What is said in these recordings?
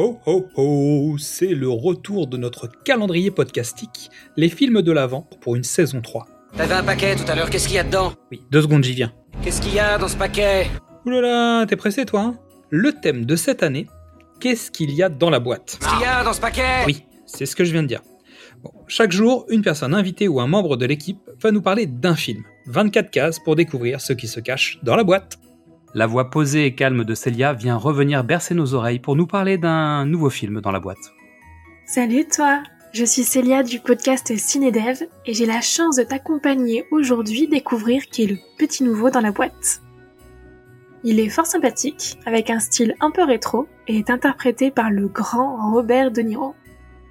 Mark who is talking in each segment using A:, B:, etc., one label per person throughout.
A: ho ho, c'est le retour de notre calendrier podcastique, les films de l'Avent pour une saison 3.
B: T'avais un paquet tout à l'heure, qu'est-ce qu'il y a dedans?
A: Oui, deux secondes, j'y viens.
B: Qu'est-ce qu'il y a dans ce paquet?
A: Oulala, t'es pressé toi hein? Le thème de cette année, qu'est-ce qu'il y a dans la boîte?
B: Qu'est-ce qu'il y a dans ce paquet?
A: Oui, c'est ce que je viens de dire. Bon, chaque jour, une personne invitée ou un membre de l'équipe va nous parler d'un film. 24 cases pour découvrir ce qui se cache dans la boîte. La voix posée et calme de Célia vient revenir bercer nos oreilles pour nous parler d'un nouveau film dans la boîte.
C: Salut toi, je suis Célia du podcast Cinédev et j'ai la chance de t'accompagner aujourd'hui découvrir qui est le petit nouveau dans la boîte. Il est fort sympathique, avec un style un peu rétro et est interprété par le grand Robert De Niro.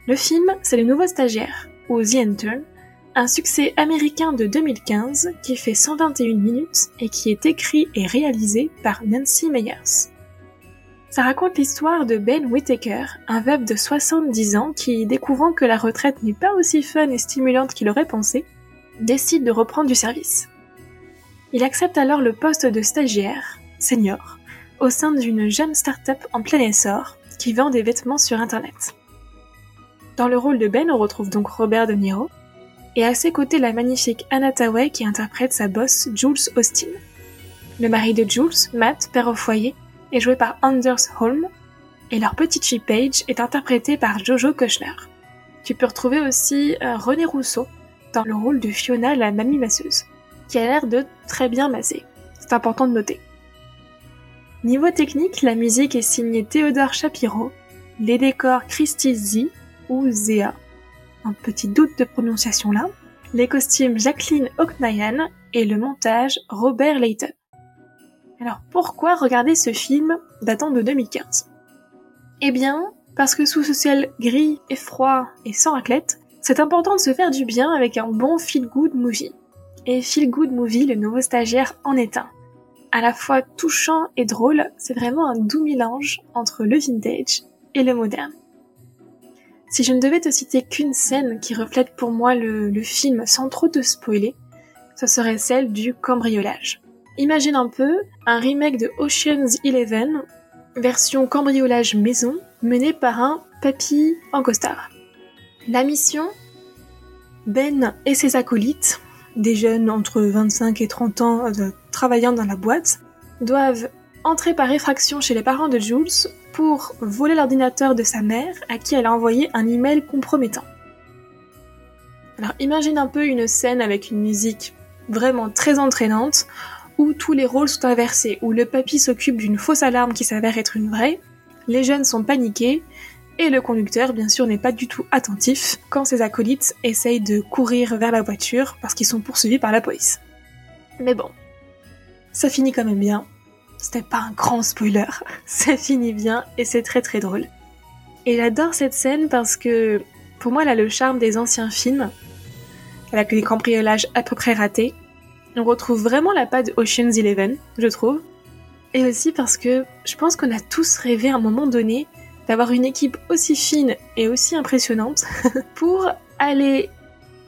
C: Le film, c'est Le Nouveau Stagiaire, ou The Intern, un succès américain de 2015 qui fait 121 minutes et qui est écrit et réalisé par Nancy Meyers. Ça raconte l'histoire de Ben Whittaker, un veuf de 70 ans qui, découvrant que la retraite n'est pas aussi fun et stimulante qu'il aurait pensé, décide de reprendre du service. Il accepte alors le poste de stagiaire, senior, au sein d'une jeune start-up en plein essor qui vend des vêtements sur internet. Dans le rôle de Ben, on retrouve donc Robert De Niro, et à ses côtés la magnifique Anna Tawai qui interprète sa boss Jules Austin. Le mari de Jules, Matt, père au foyer, est joué par Anders Holm, et leur petite fille Paige est interprétée par Jojo Kushner. Tu peux retrouver aussi euh, René Rousseau dans le rôle de Fiona, la mamie masseuse, qui a l'air de très bien masser. C'est important de noter. Niveau technique, la musique est signée Théodore Shapiro, les décors Christy Z ou Zea, petit doute de prononciation là, les costumes Jacqueline Oknayan et le montage Robert Layton. Alors pourquoi regarder ce film datant de 2015 Eh bien, parce que sous ce ciel gris et froid et sans raclette, c'est important de se faire du bien avec un bon feel-good movie. Et feel-good movie, le nouveau stagiaire en est un. À la fois touchant et drôle, c'est vraiment un doux mélange entre le vintage et le moderne. Si je ne devais te citer qu'une scène qui reflète pour moi le, film sans trop te spoiler, ce serait celle du cambriolage. Imagine un peu un remake de Ocean's Eleven, version cambriolage maison, mené par un papy en costard. La mission? Ben et ses acolytes, des jeunes entre 25 et 30 ans euh, travaillant dans la boîte, doivent entrer par effraction chez les parents de Jules pour voler l'ordinateur de sa mère à qui elle a envoyé un email compromettant. Alors imagine un peu une scène avec une musique vraiment très entraînante où tous les rôles sont inversés, où le papy s'occupe d'une fausse alarme qui s'avère être une vraie, les jeunes sont paniqués et le conducteur bien sûr n'est pas du tout attentif quand ses acolytes essayent de courir vers la voiture parce qu'ils sont poursuivis par la police. Mais bon, ça finit quand même bien, c'était pas un grand spoiler. Ça finit bien et c'est très très drôle. Et j'adore cette scène parce que pour moi elle a le charme des anciens films. Elle a que des cambriolages à peu près ratés. On retrouve vraiment la patte Ocean's Eleven, je trouve. Et aussi parce que je pense qu'on a tous rêvé à un moment donné d'avoir une équipe aussi fine et aussi impressionnante pour aller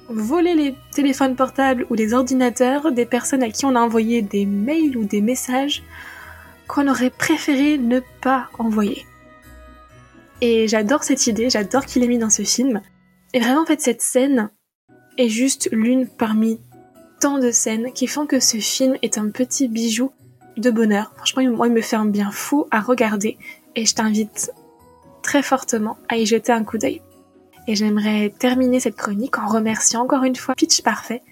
C: voler les téléphones portables ou les ordinateurs des personnes à qui on a envoyé des mails ou des messages qu'on aurait préféré ne pas envoyer. Et j'adore cette idée, j'adore qu'il ait mis dans ce film. Et vraiment, en fait, cette scène est juste l'une parmi tant de scènes qui font que ce film est un petit bijou de bonheur. Franchement, moi, il me fait un bien fou à regarder et je t'invite très fortement à y jeter un coup d'œil. Et j'aimerais terminer cette chronique en remerciant encore une fois Pitch Parfait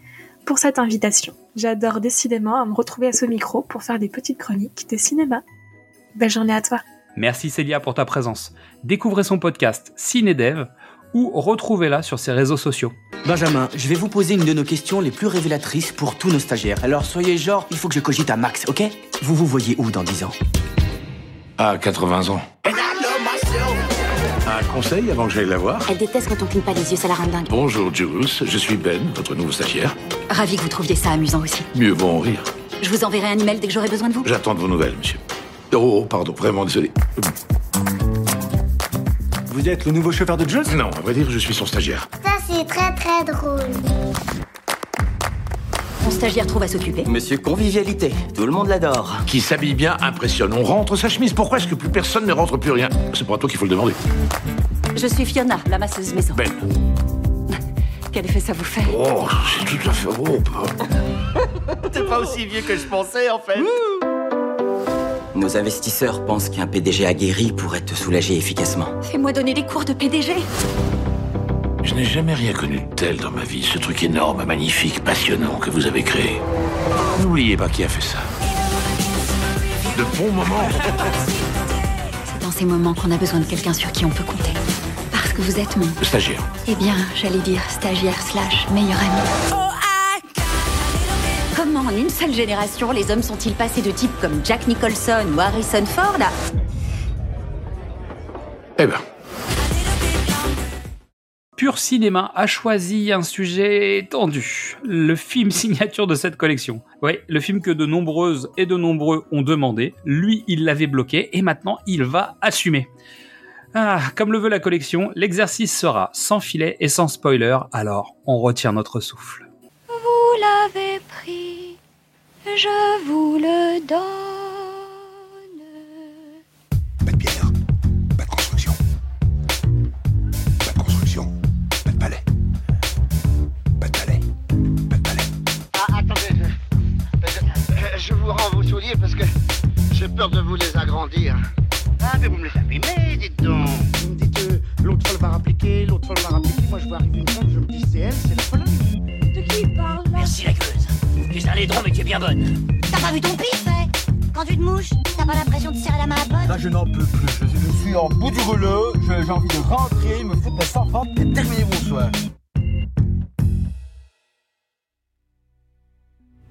C: pour cette invitation. J'adore décidément à me retrouver à ce micro pour faire des petites chroniques de cinéma. Belle journée à toi.
A: Merci Célia pour ta présence. Découvrez son podcast Cinédev ou retrouvez-la sur ses réseaux sociaux.
D: Benjamin, je vais vous poser une de nos questions les plus révélatrices pour tous nos stagiaires. Alors soyez genre, il faut que je cogite à max, ok? Vous vous voyez où dans 10 ans?
E: À 80 ans. Un conseil avant que j'aille la voir
F: Elle déteste quand on cligne pas les yeux, ça la rend dingue.
E: Bonjour Jules, je suis Ben, votre nouveau stagiaire.
F: Ravi que vous trouviez ça amusant aussi.
E: Mieux vaut en rire.
F: Je vous enverrai un email dès que j'aurai besoin de vous.
E: J'attends de vos nouvelles, monsieur. Oh, pardon, vraiment désolé.
G: Vous êtes le nouveau chauffeur de Jules?
E: Non, à vrai dire, je suis son stagiaire.
H: Ça, c'est très très drôle.
F: Stagiaire trouve à s'occuper.
D: Monsieur Convivialité, tout le monde l'adore.
E: Qui s'habille bien impressionne. On rentre sa chemise. Pourquoi est-ce que plus personne ne rentre plus rien? C'est pas à toi qu'il faut le demander.
F: Je suis Fiona, la masseuse maison.
E: Ben.
F: Quel effet ça vous fait?
E: Oh, c'est tout à fait beau.
D: T'es pas aussi vieux que je pensais, en fait. Nos investisseurs pensent qu'un PDG aguerri pourrait te soulager efficacement.
F: Fais-moi donner des cours de PDG.
E: Je n'ai jamais rien connu de tel dans ma vie. Ce truc énorme, magnifique, passionnant que vous avez créé. N'oubliez pas qui a fait ça. De bons moments.
F: C'est dans ces moments qu'on a besoin de quelqu'un sur qui on peut compter. Parce que vous êtes mon,
E: Stagiaire.
F: eh bien, j'allais dire stagiaire slash meilleur ami. Comment en une seule génération les hommes sont-ils passés de types comme Jack Nicholson ou Harrison Ford à...
E: Eh ben.
A: Pur Cinéma a choisi un sujet tendu, le film signature de cette collection. Ouais, le film que de nombreuses et de nombreux ont demandé. Lui, il l'avait bloqué et maintenant il va assumer. Ah, comme le veut la collection, l'exercice sera sans filet et sans spoiler, alors on retient notre souffle.
H: Vous l'avez pris, je vous le donne.
B: Bien bonne.
H: T'as pas vu ton pif, hein Quand tu te mouches, t'as pas l'impression de serrer la main à pote
G: Là, je n'en peux plus. Je, je suis en bout du rouleau. Je- J'ai envie de rentrer, me foutre la sans et terminer mon soir.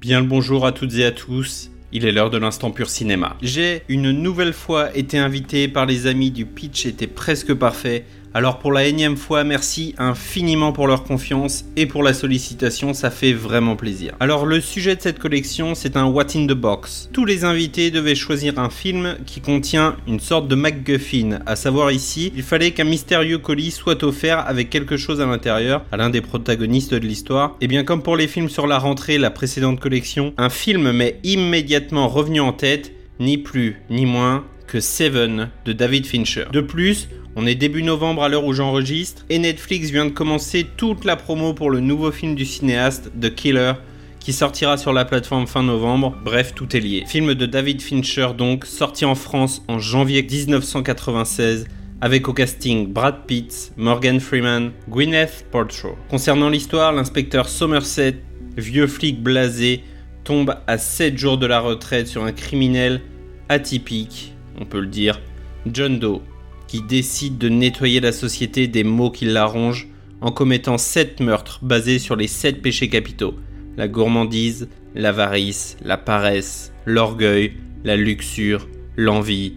I: Bien le bonjour à toutes et à tous. Il est l'heure de l'instant pur cinéma. J'ai une nouvelle fois été invité par les amis du pitch était presque parfait. Alors pour la énième fois, merci infiniment pour leur confiance et pour la sollicitation, ça fait vraiment plaisir. Alors le sujet de cette collection, c'est un What in the Box. Tous les invités devaient choisir un film qui contient une sorte de MacGuffin, à savoir ici, il fallait qu'un mystérieux colis soit offert avec quelque chose à l'intérieur à l'un des protagonistes de l'histoire. Et bien comme pour les films sur la rentrée, la précédente collection, un film m'est immédiatement revenu en tête, ni plus ni moins que Seven de David Fincher. De plus, on est début novembre à l'heure où j'enregistre et Netflix vient de commencer toute la promo pour le nouveau film du cinéaste The Killer qui sortira sur la plateforme fin novembre. Bref, tout est lié. Film de David Fincher donc, sorti en France en janvier 1996 avec au casting Brad Pitt, Morgan Freeman, Gwyneth Paltrow. Concernant l'histoire, l'inspecteur Somerset, vieux flic blasé, tombe à 7 jours de la retraite sur un criminel atypique, on peut le dire, John Doe, qui décide de nettoyer la société des maux qui la rongent en commettant 7 meurtres basés sur les 7 péchés capitaux. La gourmandise, l'avarice, la paresse, l'orgueil, la luxure, l'envie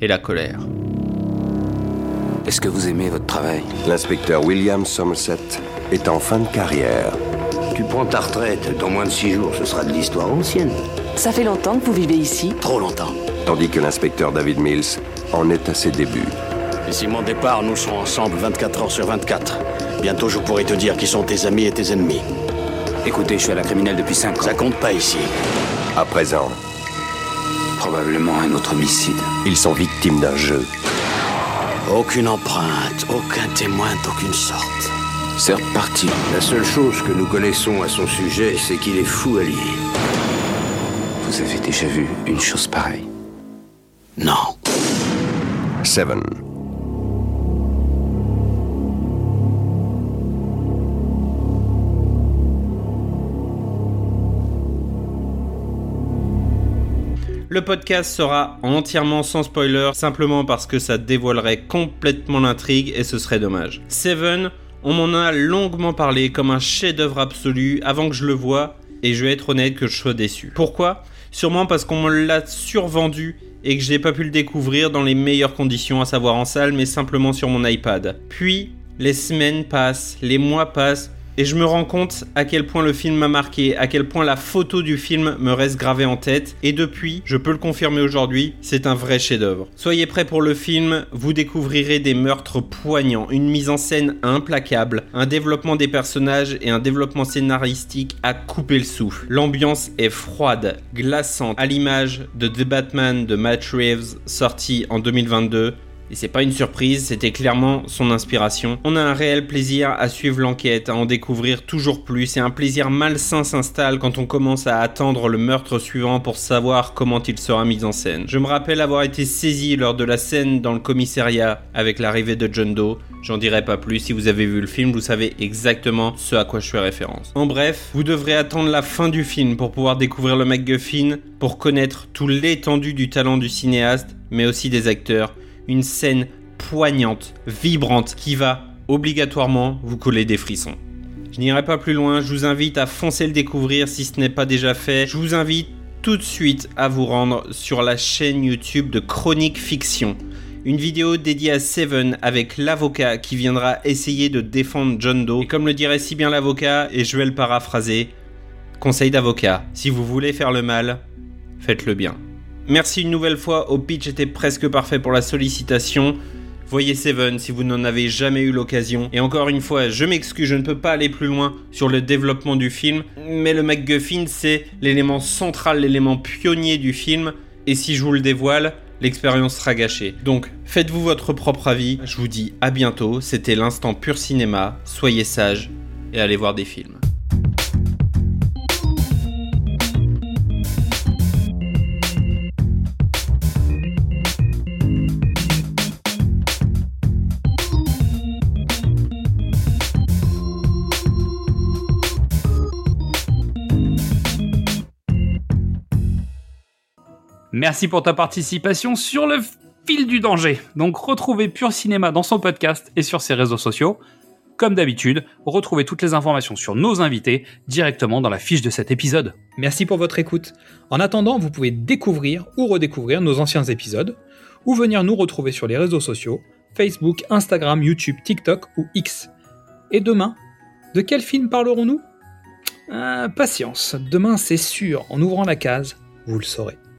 I: et la colère.
B: Est-ce que vous aimez votre travail?
J: L'inspecteur William Somerset est en fin de carrière.
K: Tu prends ta retraite, dans moins de six jours, ce sera de l'histoire ancienne.
L: Ça fait longtemps que vous vivez ici?
K: Trop longtemps.
J: Tandis que l'inspecteur David Mills en est à ses débuts.
K: D'ici mon départ, nous serons ensemble 24 heures sur 24. Bientôt, je pourrai te dire qui sont tes amis et tes ennemis.
B: Écoutez, je suis à la criminelle depuis 5 ans.
K: Ça compte pas ici.
J: À présent,
B: Probablement un autre homicide.
J: ils sont victimes d'un jeu.
K: Aucune empreinte, aucun témoin d'aucune sorte.
B: C'est reparti.
K: La seule chose que nous connaissons à son sujet, c'est qu'il est fou allié.
B: Vous avez déjà vu une chose pareille
K: Non.
J: Seven.
I: Le podcast sera entièrement sans spoiler, simplement parce que ça dévoilerait complètement l'intrigue et ce serait dommage. Seven, on m'en a longuement parlé comme un chef-d'œuvre absolu avant que je le voie, et je vais être honnête que je sois déçu. Pourquoi? Sûrement parce qu'on me l'a survendu et que je n'ai pas pu le découvrir dans les meilleures conditions, à savoir en salle, mais simplement sur mon iPad. Puis, les semaines passent, les mois passent, et je me rends compte à quel point le film m'a marqué, à quel point la photo du film me reste gravée en tête, et depuis, je peux le confirmer aujourd'hui, c'est un vrai chef-d'œuvre. Soyez prêts pour le film, vous découvrirez des meurtres poignants, une mise en scène implacable, un développement des personnages et un développement scénaristique à couper le souffle. L'ambiance est froide, glaçante, à l'image de The Batman de Matt Reeves, sorti en 2022, et c'est pas une surprise, c'était clairement son inspiration. On a un réel plaisir à suivre l'enquête, à en découvrir toujours plus, et un plaisir malsain s'installe quand on commence à attendre le meurtre suivant pour savoir comment il sera mis en scène. Je me rappelle avoir été saisi lors de la scène dans le commissariat avec l'arrivée de John Doe. J'en dirai pas plus, si vous avez vu le film, vous savez exactement ce à quoi je fais référence. En bref, vous devrez attendre la fin du film pour pouvoir découvrir le MacGuffin, pour connaître tout l'étendue du talent du cinéaste, mais aussi des acteurs une scène poignante, vibrante, qui va obligatoirement vous coller des frissons. Je n'irai pas plus loin, je vous invite à foncer le découvrir si ce n'est pas déjà fait. Je vous invite tout de suite à vous rendre sur la chaîne YouTube de Chronique Fiction. Une vidéo dédiée à Seven avec l'avocat qui viendra essayer de défendre John Doe. Et comme le dirait si bien l'avocat, et je vais le paraphraser, conseil d'avocat, si vous voulez faire le mal, faites-le bien. Merci une nouvelle fois, au pitch était presque parfait pour la sollicitation. Voyez Seven si vous n'en avez jamais eu l'occasion. Et encore une fois, je m'excuse, je ne peux pas aller plus loin sur le développement du film, mais le MacGuffin, c'est l'élément central, l'élément pionnier du film. Et si je vous le dévoile, l'expérience sera gâchée. Donc, faites-vous votre propre avis. Je vous dis à bientôt. C'était l'instant pur cinéma. Soyez sages et allez voir des films.
A: Merci pour ta participation sur le fil du danger. Donc retrouvez Pur Cinéma dans son podcast et sur ses réseaux sociaux. Comme d'habitude, retrouvez toutes les informations sur nos invités directement dans la fiche de cet épisode. Merci pour votre écoute. En attendant, vous pouvez découvrir ou redécouvrir nos anciens épisodes, ou venir nous retrouver sur les réseaux sociaux, Facebook, Instagram, YouTube, TikTok ou X. Et demain, de quel film parlerons-nous? Euh, Patience, demain c'est sûr, en ouvrant la case, vous le saurez.